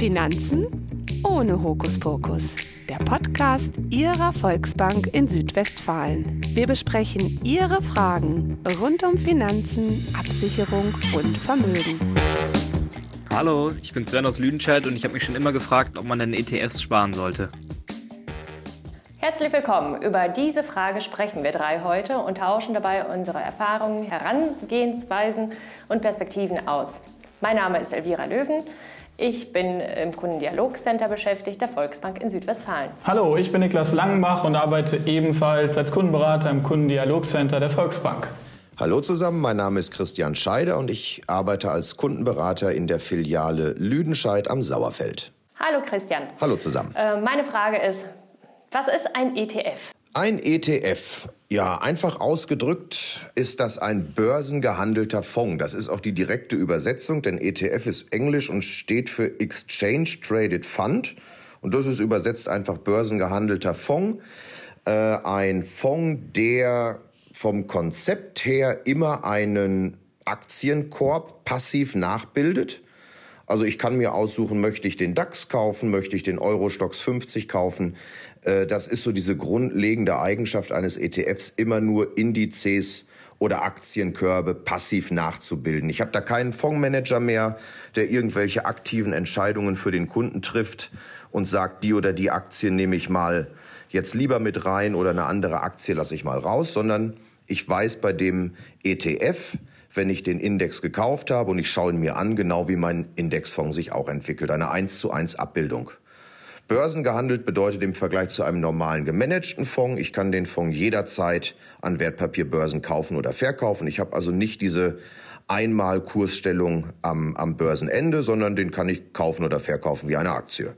Finanzen ohne Hokuspokus. Der Podcast Ihrer Volksbank in Südwestfalen. Wir besprechen Ihre Fragen rund um Finanzen, Absicherung und Vermögen. Hallo, ich bin Sven aus Lüdenscheid und ich habe mich schon immer gefragt, ob man in ETFs sparen sollte. Herzlich willkommen. Über diese Frage sprechen wir drei heute und tauschen dabei unsere Erfahrungen, Herangehensweisen und Perspektiven aus. Mein Name ist Elvira Löwen. Ich bin im Kundendialogcenter beschäftigt der Volksbank in Südwestfalen. Hallo, ich bin Niklas Langenbach und arbeite ebenfalls als Kundenberater im Kundendialogcenter der Volksbank. Hallo zusammen, mein Name ist Christian Scheider und ich arbeite als Kundenberater in der Filiale Lüdenscheid am Sauerfeld. Hallo Christian. Hallo zusammen. Äh, meine Frage ist, was ist ein ETF? Ein ETF, ja, einfach ausgedrückt ist das ein börsengehandelter Fonds. Das ist auch die direkte Übersetzung, denn ETF ist Englisch und steht für Exchange Traded Fund. Und das ist übersetzt einfach börsengehandelter Fonds. Äh, ein Fonds, der vom Konzept her immer einen Aktienkorb passiv nachbildet. Also ich kann mir aussuchen, möchte ich den DAX kaufen, möchte ich den Eurostox 50 kaufen. Äh, das ist so diese grundlegende Eigenschaft eines ETFs, immer nur Indizes oder Aktienkörbe passiv nachzubilden. Ich habe da keinen Fondsmanager mehr, der irgendwelche aktiven Entscheidungen für den Kunden trifft und sagt, die oder die Aktie nehme ich mal jetzt lieber mit rein oder eine andere Aktie lasse ich mal raus, sondern ich weiß bei dem ETF, wenn ich den Index gekauft habe und ich schaue ihn mir an, genau wie mein Indexfonds sich auch entwickelt. Eine 1 zu 1 Abbildung. Börsengehandelt bedeutet im Vergleich zu einem normalen gemanagten Fonds, ich kann den Fonds jederzeit an Wertpapierbörsen kaufen oder verkaufen. Ich habe also nicht diese einmal Kursstellung am, am Börsenende, sondern den kann ich kaufen oder verkaufen wie eine Aktie.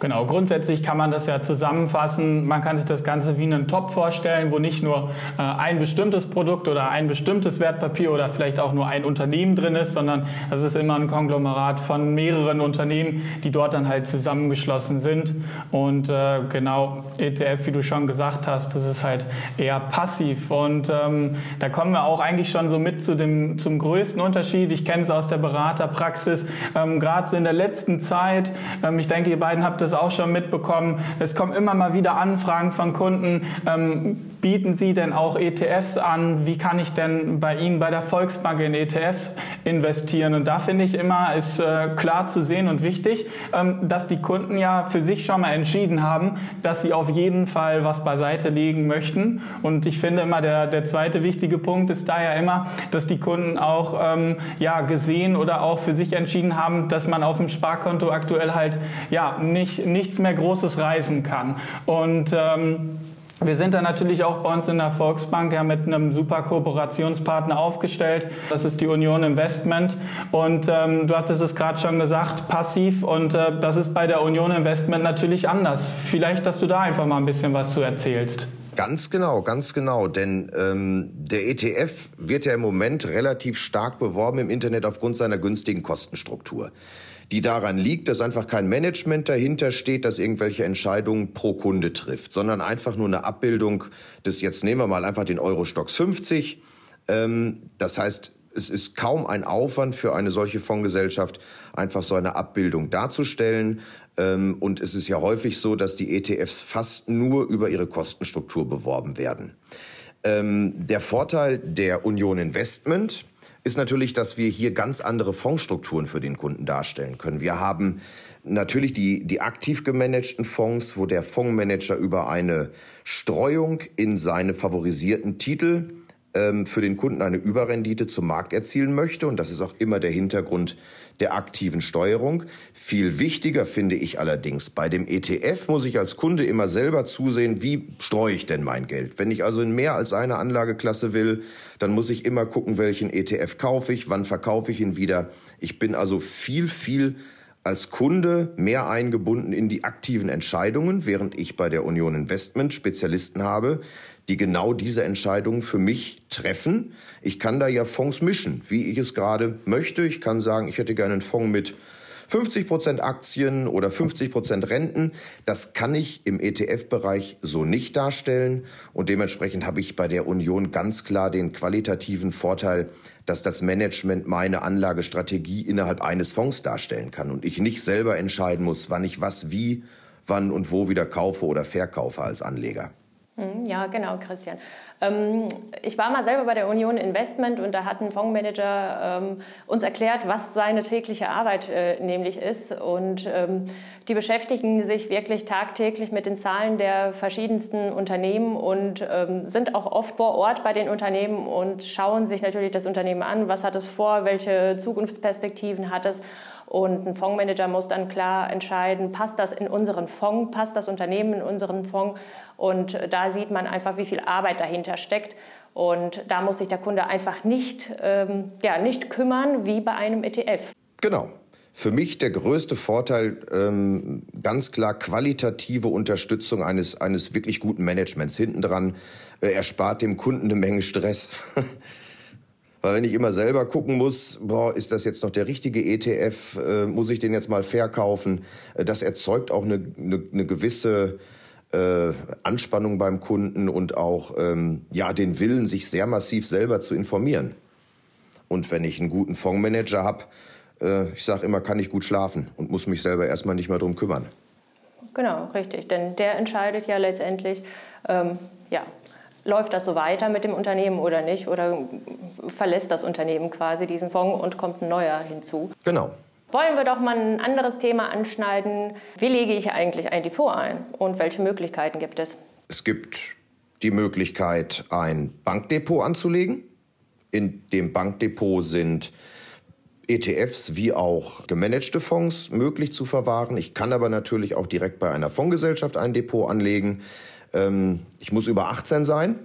Genau, grundsätzlich kann man das ja zusammenfassen. Man kann sich das Ganze wie einen Top vorstellen, wo nicht nur äh, ein bestimmtes Produkt oder ein bestimmtes Wertpapier oder vielleicht auch nur ein Unternehmen drin ist, sondern es ist immer ein Konglomerat von mehreren Unternehmen, die dort dann halt zusammengeschlossen sind. Und äh, genau, ETF, wie du schon gesagt hast, das ist halt eher passiv. Und ähm, da kommen wir auch eigentlich schon so mit zu dem, zum größten Unterschied. Ich kenne es aus der Beraterpraxis, ähm, gerade so in der letzten Zeit. Ähm, ich denke, ihr beiden habt das auch schon mitbekommen. Es kommen immer mal wieder Anfragen von Kunden. Ähm, bieten Sie denn auch ETFs an? Wie kann ich denn bei Ihnen bei der Volksbank in ETFs investieren? Und da finde ich immer, ist äh, klar zu sehen und wichtig, ähm, dass die Kunden ja für sich schon mal entschieden haben, dass sie auf jeden Fall was beiseite legen möchten. Und ich finde immer, der, der zweite wichtige Punkt ist da ja immer, dass die Kunden auch ähm, ja, gesehen oder auch für sich entschieden haben, dass man auf dem Sparkonto aktuell halt ja nicht, nichts mehr Großes reisen kann. Und ähm, wir sind da natürlich auch bei uns in der Volksbank ja mit einem super Kooperationspartner aufgestellt. Das ist die Union Investment. Und ähm, du hattest es gerade schon gesagt, passiv. Und äh, das ist bei der Union Investment natürlich anders. Vielleicht, dass du da einfach mal ein bisschen was zu erzählst. Ganz genau, ganz genau. Denn ähm, der ETF wird ja im Moment relativ stark beworben im Internet aufgrund seiner günstigen Kostenstruktur die daran liegt, dass einfach kein Management dahinter steht, das irgendwelche Entscheidungen pro Kunde trifft, sondern einfach nur eine Abbildung des, jetzt nehmen wir mal einfach den Eurostox 50. Ähm, das heißt, es ist kaum ein Aufwand für eine solche Fondsgesellschaft, einfach so eine Abbildung darzustellen. Ähm, und es ist ja häufig so, dass die ETFs fast nur über ihre Kostenstruktur beworben werden. Ähm, der Vorteil der Union Investment ist natürlich, dass wir hier ganz andere Fondsstrukturen für den Kunden darstellen können. Wir haben natürlich die, die aktiv gemanagten Fonds, wo der Fondsmanager über eine Streuung in seine favorisierten Titel ähm, für den Kunden eine Überrendite zum Markt erzielen möchte. Und das ist auch immer der Hintergrund der aktiven Steuerung. Viel wichtiger finde ich allerdings, bei dem ETF muss ich als Kunde immer selber zusehen, wie streue ich denn mein Geld. Wenn ich also in mehr als eine Anlageklasse will, dann muss ich immer gucken, welchen ETF kaufe ich, wann verkaufe ich ihn wieder. Ich bin also viel, viel als Kunde mehr eingebunden in die aktiven Entscheidungen, während ich bei der Union Investment Spezialisten habe, die genau diese Entscheidungen für mich treffen. Ich kann da ja Fonds mischen, wie ich es gerade möchte. Ich kann sagen, ich hätte gerne einen Fonds mit 50 Prozent Aktien oder 50 Prozent Renten, das kann ich im ETF-Bereich so nicht darstellen. Und dementsprechend habe ich bei der Union ganz klar den qualitativen Vorteil, dass das Management meine Anlagestrategie innerhalb eines Fonds darstellen kann und ich nicht selber entscheiden muss, wann ich was wie, wann und wo wieder kaufe oder verkaufe als Anleger. Hm, ja, genau, Christian. Ähm, ich war mal selber bei der Union Investment und da hat ein Fondsmanager ähm, uns erklärt, was seine tägliche Arbeit äh, nämlich ist. Und ähm, die beschäftigen sich wirklich tagtäglich mit den Zahlen der verschiedensten Unternehmen und sind auch oft vor Ort bei den Unternehmen und schauen sich natürlich das Unternehmen an, was hat es vor, welche Zukunftsperspektiven hat es. Und ein Fondsmanager muss dann klar entscheiden, passt das in unseren Fonds, passt das Unternehmen in unseren Fonds. Und da sieht man einfach, wie viel Arbeit dahinter steckt. Und da muss sich der Kunde einfach nicht, ähm, ja, nicht kümmern wie bei einem ETF. Genau. Für mich der größte Vorteil, ähm, ganz klar qualitative Unterstützung eines, eines wirklich guten Managements. Hinten dran äh, erspart dem Kunden eine Menge Stress. Weil wenn ich immer selber gucken muss, boah, ist das jetzt noch der richtige ETF, äh, muss ich den jetzt mal verkaufen, äh, das erzeugt auch eine, eine, eine gewisse äh, Anspannung beim Kunden und auch ähm, ja den Willen, sich sehr massiv selber zu informieren. Und wenn ich einen guten Fondsmanager habe, äh, ich sage immer, kann ich gut schlafen und muss mich selber erstmal nicht mehr drum kümmern. Genau, richtig. Denn der entscheidet ja letztendlich, ähm, ja, läuft das so weiter mit dem Unternehmen oder nicht? Oder verlässt das Unternehmen quasi diesen Fonds und kommt ein neuer hinzu? Genau. Wollen wir doch mal ein anderes Thema anschneiden. Wie lege ich eigentlich ein Depot ein und welche Möglichkeiten gibt es? Es gibt die Möglichkeit, ein Bankdepot anzulegen. In dem Bankdepot sind ETFs wie auch gemanagte Fonds möglich zu verwahren. Ich kann aber natürlich auch direkt bei einer Fondsgesellschaft ein Depot anlegen. Ähm, ich muss über 18 sein,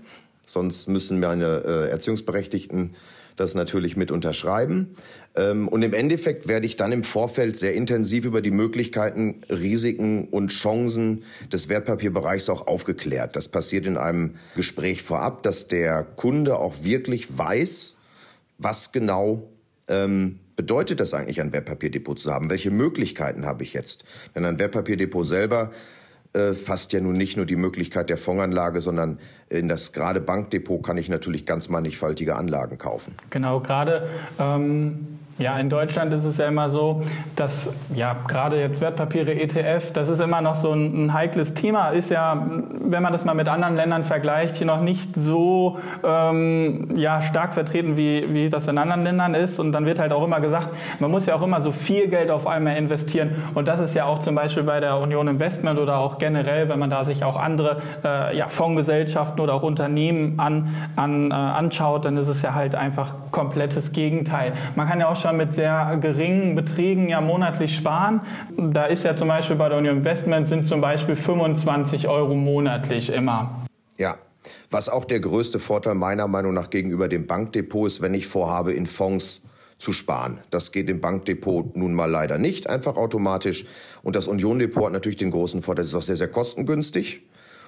sonst müssen meine äh, Erziehungsberechtigten das natürlich mit unterschreiben. Ähm, und im Endeffekt werde ich dann im Vorfeld sehr intensiv über die Möglichkeiten, Risiken und Chancen des Wertpapierbereichs auch aufgeklärt. Das passiert in einem Gespräch vorab, dass der Kunde auch wirklich weiß, was genau ähm, bedeutet das eigentlich, ein Wertpapierdepot zu haben? Welche Möglichkeiten habe ich jetzt? Denn ein Wertpapierdepot selber äh, fasst ja nun nicht nur die Möglichkeit der Fondsanlage, sondern in das gerade Bankdepot kann ich natürlich ganz mannigfaltige Anlagen kaufen. Genau, gerade ähm ja, in Deutschland ist es ja immer so, dass ja gerade jetzt Wertpapiere, ETF, das ist immer noch so ein, ein, heikles Thema. Ist ja, wenn man das mal mit anderen Ländern vergleicht, hier noch nicht so ähm, ja, stark vertreten, wie, wie das in anderen Ländern ist. Und dann wird halt auch immer gesagt, man muss ja auch immer so viel Geld auf einmal investieren. Und das ist ja auch zum Beispiel bei der Union Investment oder auch generell, wenn man da sich auch andere äh, ja, Fondsgesellschaften oder auch Unternehmen an, an, äh, anschaut, dann ist es ja halt einfach komplettes Gegenteil. Man kann ja auch schon schon mit sehr geringen Beträgen ja monatlich sparen. Da ist ja zum Beispiel bei der Union Investment sind zum Beispiel 25 Euro monatlich immer. Ja, was auch der größte Vorteil meiner Meinung nach gegenüber dem Bankdepot ist, wenn ich vorhabe, in Fonds zu sparen. Das geht im Bankdepot nun mal leider nicht einfach automatisch. Und das Union-Depot hat natürlich den großen Vorteil, es ist auch sehr, sehr kostengünstig.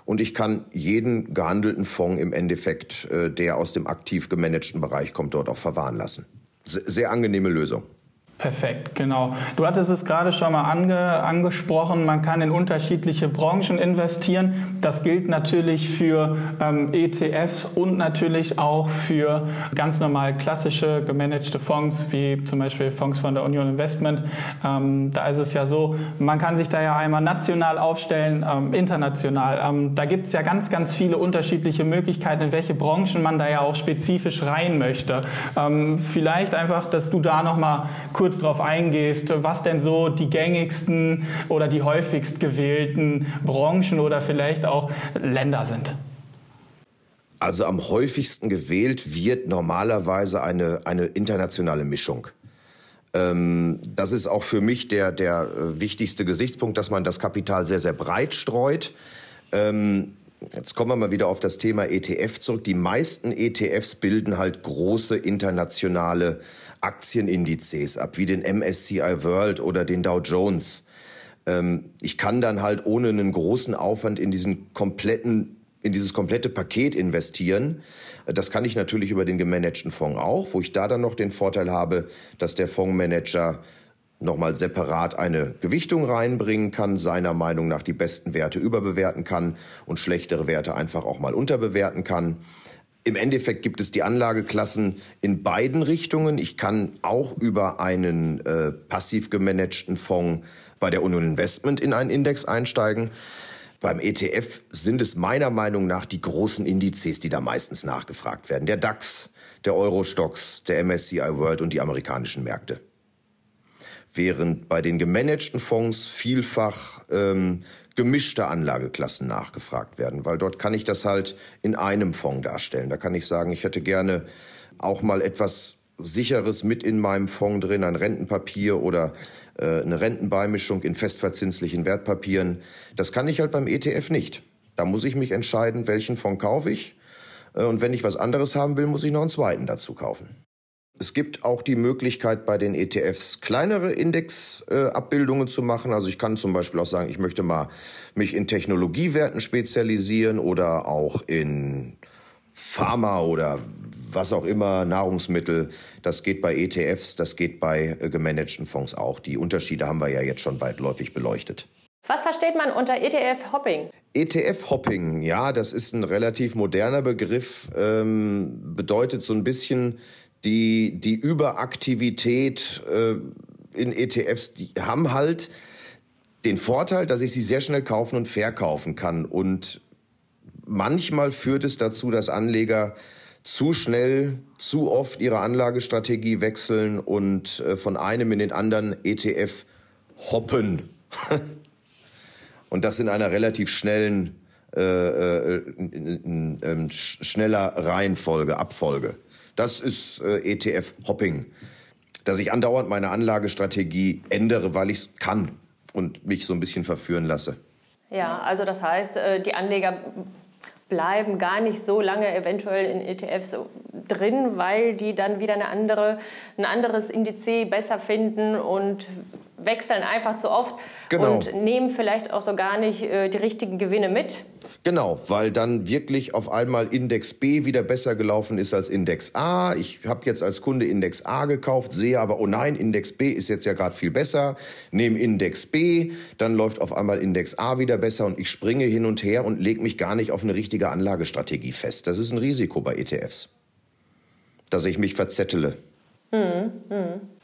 Und ich kann jeden gehandelten Fonds im Endeffekt, äh, der aus dem aktiv gemanagten Bereich kommt, dort auch verwahren lassen sehr angenehme Lösung. Perfekt, genau. Du hattest es gerade schon mal ange, angesprochen, man kann in unterschiedliche Branchen investieren. Das gilt natürlich für ähm, ETFs und natürlich auch für ganz normal klassische gemanagte Fonds, wie zum Beispiel Fonds von der Union Investment. Ähm, da ist es ja so, man kann sich da ja einmal national aufstellen, ähm, international. Ähm, da gibt es ja ganz, ganz viele unterschiedliche Möglichkeiten, in welche Branchen man da ja auch spezifisch rein möchte. Ähm, vielleicht einfach, dass du da noch mal kurz kurz darauf eingehst, was denn so die gängigsten oder die häufigst gewählten Branchen oder vielleicht auch Länder sind. Also am häufigsten gewählt wird normalerweise eine, eine internationale Mischung. Ähm, das ist auch für mich der, der wichtigste Gesichtspunkt, dass man das Kapital sehr, sehr breit streut. Ähm, Jetzt kommen wir mal wieder auf das Thema ETF zurück. Die meisten ETFs bilden halt große internationale Aktienindizes ab, wie den MSCI World oder den Dow Jones. Ähm, ich kann dann halt ohne einen großen Aufwand in diesen kompletten in dieses komplette Paket investieren. Das kann ich natürlich über den gemanagten Fonds auch, wo ich da dann noch den Vorteil habe, dass der Fondsmanager nochmal separat eine Gewichtung reinbringen kann, seiner Meinung nach die besten Werte überbewerten kann und schlechtere Werte einfach auch mal unterbewerten kann. Im Endeffekt gibt es die Anlageklassen in beiden Richtungen. Ich kann auch über einen äh, passiv gemanagten Fonds bei der Union Investment in einen Index einsteigen. Beim ETF sind es meiner Meinung nach die großen Indizes, die da meistens nachgefragt werden. Der DAX, der Eurostox, der MSCI World und die amerikanischen Märkte während bei den gemanagten Fonds vielfach ähm, gemischte Anlageklassen nachgefragt werden, weil dort kann ich das halt in einem Fonds darstellen. Da kann ich sagen, ich hätte gerne auch mal etwas Sicheres mit in meinem Fonds drin, ein Rentenpapier oder äh, eine Rentenbeimischung in festverzinslichen Wertpapieren. Das kann ich halt beim ETF nicht. Da muss ich mich entscheiden, welchen Fonds kaufe ich. Äh, und wenn ich was anderes haben will, muss ich noch einen zweiten dazu kaufen. Es gibt auch die Möglichkeit, bei den ETFs kleinere Indexabbildungen äh, zu machen. Also ich kann zum Beispiel auch sagen, ich möchte mal mich in Technologiewerten spezialisieren oder auch in Pharma oder was auch immer, Nahrungsmittel. Das geht bei ETFs, das geht bei äh, gemanagten Fonds auch. Die Unterschiede haben wir ja jetzt schon weitläufig beleuchtet. Was versteht man unter ETF-Hopping? ETF-Hopping, ja, das ist ein relativ moderner Begriff, ähm, bedeutet so ein bisschen die, die Überaktivität äh, in ETFs, die haben halt den Vorteil, dass ich sie sehr schnell kaufen und verkaufen kann. Und manchmal führt es dazu, dass Anleger zu schnell, zu oft ihre Anlagestrategie wechseln und äh, von einem in den anderen ETF hoppen. und das in einer relativ schnellen, äh, äh, in, in, in, ähm, schneller Reihenfolge, Abfolge. Das ist äh, ETF-Hopping. Dass ich andauernd meine Anlagestrategie ändere, weil ich es kann und mich so ein bisschen verführen lasse. Ja, also das heißt, äh, die Anleger bleiben gar nicht so lange eventuell in ETFs drin, weil die dann wieder eine andere, ein anderes Indiz besser finden und wechseln einfach zu oft genau. und nehmen vielleicht auch so gar nicht äh, die richtigen Gewinne mit. Genau, weil dann wirklich auf einmal Index B wieder besser gelaufen ist als Index A. Ich habe jetzt als Kunde Index A gekauft, sehe aber, oh nein, Index B ist jetzt ja gerade viel besser. Nehme Index B, dann läuft auf einmal Index A wieder besser und ich springe hin und her und lege mich gar nicht auf eine richtige Anlagestrategie fest. Das ist ein Risiko bei ETFs, dass ich mich verzettele. Mhm.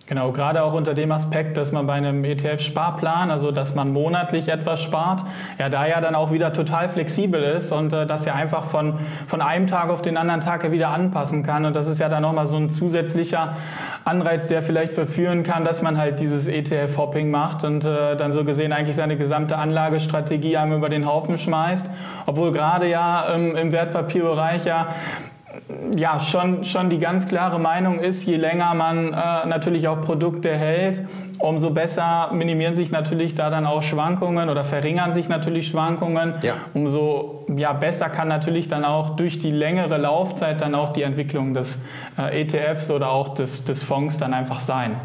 Genau, gerade auch unter dem Aspekt, dass man bei einem ETF-Sparplan, also dass man monatlich etwas spart, ja da ja dann auch wieder total flexibel ist und äh, das ja einfach von, von einem Tag auf den anderen Tag ja wieder anpassen kann. Und das ist ja dann nochmal so ein zusätzlicher Anreiz, der vielleicht verführen kann, dass man halt dieses ETF-Hopping macht und äh, dann so gesehen eigentlich seine gesamte Anlagestrategie einem über den Haufen schmeißt. Obwohl gerade ja ähm, im Wertpapierbereich ja ja, schon, schon die ganz klare Meinung ist, je länger man äh, natürlich auch Produkte hält, umso besser minimieren sich natürlich da dann auch Schwankungen oder verringern sich natürlich Schwankungen. Ja. Umso ja, besser kann natürlich dann auch durch die längere Laufzeit dann auch die Entwicklung des äh, ETFs oder auch des, des Fonds dann einfach sein.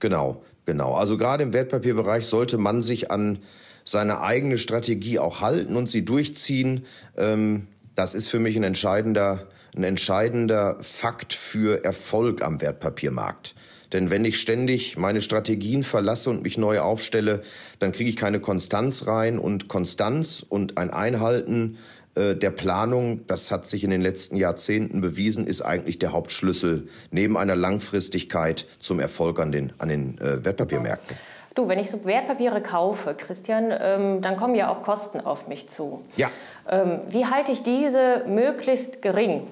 Genau, genau. Also gerade im Wertpapierbereich sollte man sich an seine eigene Strategie auch halten und sie durchziehen. Ähm, das ist für mich ein entscheidender ein entscheidender Fakt für Erfolg am Wertpapiermarkt. Denn wenn ich ständig meine Strategien verlasse und mich neu aufstelle, dann kriege ich keine Konstanz rein. Und Konstanz und ein Einhalten äh, der Planung, das hat sich in den letzten Jahrzehnten bewiesen, ist eigentlich der Hauptschlüssel neben einer Langfristigkeit zum Erfolg an den, an den äh, Wertpapiermärkten. Du, wenn ich so Wertpapiere kaufe, Christian, ähm, dann kommen ja auch Kosten auf mich zu. Ja. Ähm, wie halte ich diese möglichst gering?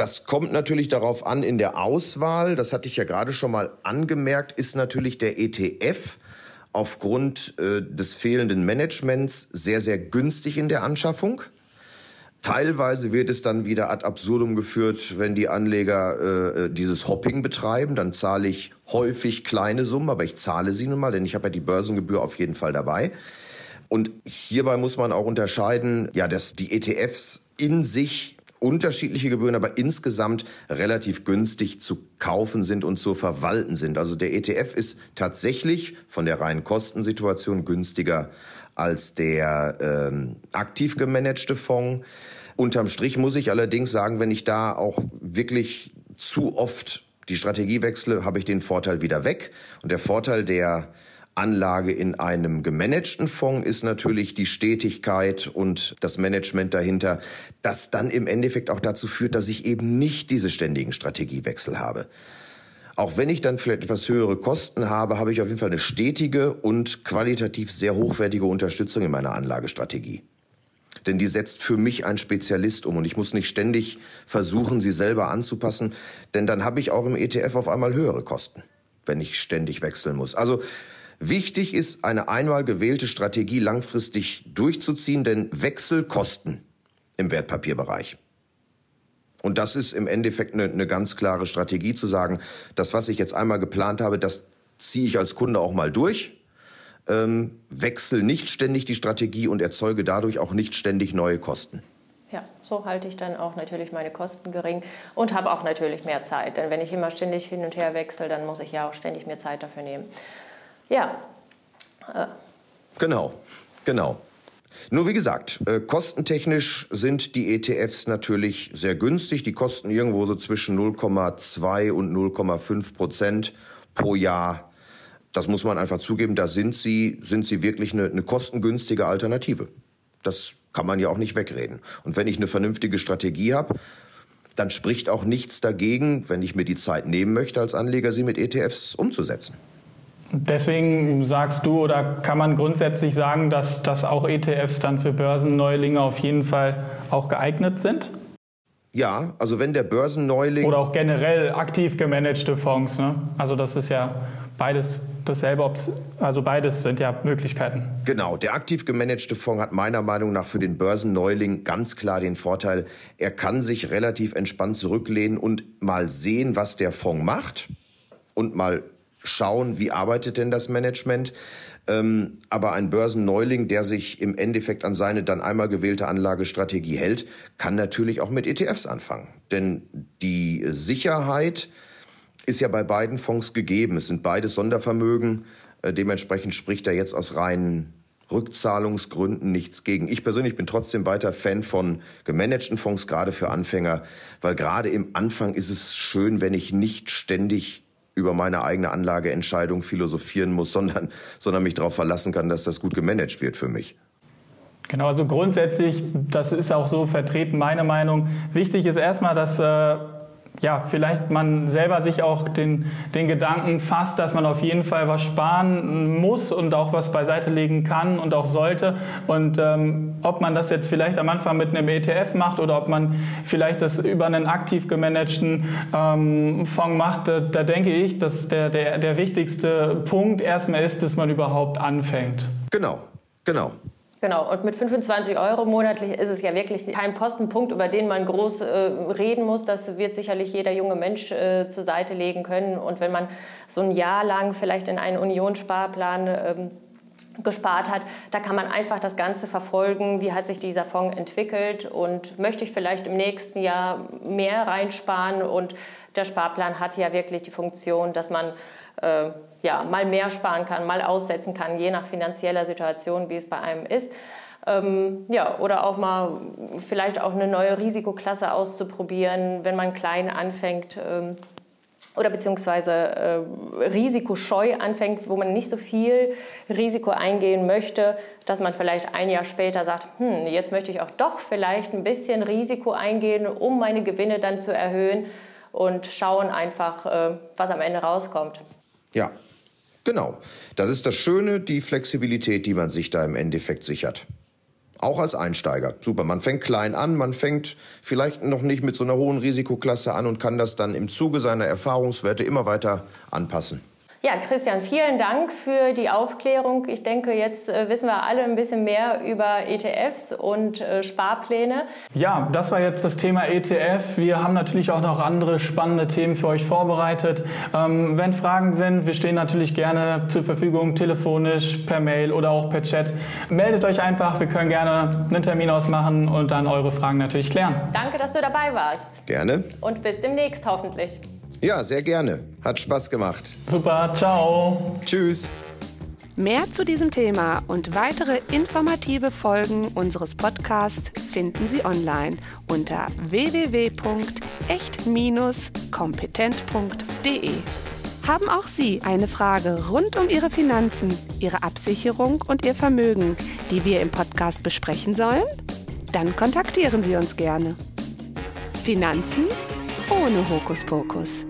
Das kommt natürlich darauf an in der Auswahl. Das hatte ich ja gerade schon mal angemerkt, ist natürlich der ETF aufgrund äh, des fehlenden Managements sehr, sehr günstig in der Anschaffung. Teilweise wird es dann wieder ad absurdum geführt, wenn die Anleger äh, äh, dieses Hopping betreiben. Dann zahle ich häufig kleine Summen, aber ich zahle sie nun mal, denn ich habe ja die Börsengebühr auf jeden Fall dabei. Und hierbei muss man auch unterscheiden, ja, dass die ETFs in sich unterschiedliche Gebühren, aber insgesamt relativ günstig zu kaufen sind und zu verwalten sind. Also der ETF ist tatsächlich von der reinen Kostensituation günstiger als der ähm, aktiv gemanagte Fonds. Unterm Strich muss ich allerdings sagen, wenn ich da auch wirklich zu oft die Strategie wechsle, habe ich den Vorteil wieder weg. Und der Vorteil der Anlage in einem gemanagten Fonds ist natürlich die Stetigkeit und das Management dahinter, das dann im Endeffekt auch dazu führt, dass ich eben nicht diese ständigen Strategiewechsel habe. Auch wenn ich dann vielleicht etwas höhere Kosten habe, habe ich auf jeden Fall eine stetige und qualitativ sehr hochwertige Unterstützung in meiner Anlagestrategie. Denn die setzt für mich ein Spezialist um und ich muss nicht ständig versuchen, sie selber anzupassen, denn dann habe ich auch im ETF auf einmal höhere Kosten, wenn ich ständig wechseln muss. Also wichtig ist, eine einmal gewählte Strategie langfristig durchzuziehen, denn Wechsel kosten im Wertpapierbereich. Und das ist im Endeffekt eine, eine ganz klare Strategie zu sagen, das, was ich jetzt einmal geplant habe, das ziehe ich als Kunde auch mal durch ähm, wechsle nicht ständig die Strategie und erzeuge dadurch auch nicht ständig neue Kosten. Ja, so halte ich dann auch natürlich meine Kosten gering und habe auch natürlich mehr Zeit. Denn wenn ich immer ständig hin und her wechsle, dann muss ich ja auch ständig mehr Zeit dafür nehmen. Ja. Äh. Genau, genau. Nur wie gesagt, äh, kostentechnisch sind die ETFs natürlich sehr günstig. Die kosten irgendwo so zwischen 0,2 und 0,5 Prozent pro Jahr das muss man einfach zugeben, da sind sie, sind sie wirklich eine, eine kostengünstige Alternative. Das kann man ja auch nicht wegreden. Und wenn ich eine vernünftige Strategie habe, dann spricht auch nichts dagegen, wenn ich mir die Zeit nehmen möchte, als Anleger sie mit ETFs umzusetzen. Deswegen sagst du oder kann man grundsätzlich sagen, dass, dass auch ETFs dann für Börsenneulinge auf jeden Fall auch geeignet sind? Ja, also wenn der Börsenneuling. Oder auch generell aktiv gemanagte Fonds. Ne? Also das ist ja beides dasselbe, also beides sind ja Möglichkeiten. Genau, der aktiv gemanagte Fonds hat meiner Meinung nach für den Börsenneuling ganz klar den Vorteil, er kann sich relativ entspannt zurücklehnen und mal sehen, was der Fonds macht und mal schauen, wie arbeitet denn das Management. Ähm, aber ein Börsenneuling, der sich im Endeffekt an seine dann einmal gewählte Anlagestrategie hält, kann natürlich auch mit ETFs anfangen. Denn die Sicherheit, ist ja bei beiden Fonds gegeben. Es sind beide Sondervermögen. Äh, dementsprechend spricht er jetzt aus reinen Rückzahlungsgründen nichts gegen. Ich persönlich bin trotzdem weiter Fan von gemanagten Fonds, gerade für Anfänger, weil gerade im Anfang ist es schön, wenn ich nicht ständig über meine eigene Anlageentscheidung philosophieren muss, sondern, sondern mich darauf verlassen kann, dass das gut gemanagt wird für mich. Genau, also grundsätzlich, das ist auch so vertreten, meine Meinung. Wichtig ist erstmal, dass äh, ja, vielleicht man selber sich auch den, den Gedanken fasst, dass man auf jeden Fall was sparen muss und auch was beiseite legen kann und auch sollte. Und ähm, ob man das jetzt vielleicht am Anfang mit einem ETF macht oder ob man vielleicht das über einen aktiv gemanagten ähm, Fonds macht, da, da denke ich, dass der, der, der wichtigste Punkt erstmal ist, dass man überhaupt anfängt. Genau, genau. Genau, und mit 25 Euro monatlich ist es ja wirklich kein Postenpunkt, über den man groß äh, reden muss. Das wird sicherlich jeder junge Mensch äh, zur Seite legen können. Und wenn man so ein Jahr lang vielleicht in einen Unionssparplan ähm, gespart hat, da kann man einfach das Ganze verfolgen, wie hat sich dieser Fonds entwickelt und möchte ich vielleicht im nächsten Jahr mehr reinsparen. Und der Sparplan hat ja wirklich die Funktion, dass man äh, ja, mal mehr sparen kann, mal aussetzen kann, je nach finanzieller Situation, wie es bei einem ist. Ähm, ja, oder auch mal vielleicht auch eine neue Risikoklasse auszuprobieren, wenn man klein anfängt ähm, oder beziehungsweise äh, risikoscheu anfängt, wo man nicht so viel Risiko eingehen möchte, dass man vielleicht ein Jahr später sagt, hm, jetzt möchte ich auch doch vielleicht ein bisschen Risiko eingehen, um meine Gewinne dann zu erhöhen und schauen einfach, äh, was am Ende rauskommt. Ja, genau. Das ist das Schöne, die Flexibilität, die man sich da im Endeffekt sichert. Auch als Einsteiger. Super. Man fängt klein an, man fängt vielleicht noch nicht mit so einer hohen Risikoklasse an und kann das dann im Zuge seiner Erfahrungswerte immer weiter anpassen. Ja, Christian, vielen Dank für die Aufklärung. Ich denke, jetzt äh, wissen wir alle ein bisschen mehr über ETFs und äh, Sparpläne. Ja, das war jetzt das Thema ETF. Wir haben natürlich auch noch andere spannende Themen für euch vorbereitet. Ähm, wenn Fragen sind, wir stehen natürlich gerne zur Verfügung, telefonisch, per Mail oder auch per Chat. Meldet euch einfach, wir können gerne einen Termin ausmachen und dann eure Fragen natürlich klären. Danke, dass du dabei warst. Gerne. Und bis demnächst hoffentlich. Ja, sehr gerne. Hat Spaß gemacht. Super, ciao. Tschüss. Mehr zu diesem Thema und weitere informative Folgen unseres Podcasts finden Sie online unter www.echt-kompetent.de. Haben auch Sie eine Frage rund um Ihre Finanzen, Ihre Absicherung und Ihr Vermögen, die wir im Podcast besprechen sollen? Dann kontaktieren Sie uns gerne. Finanzen ohne Hokuspokus.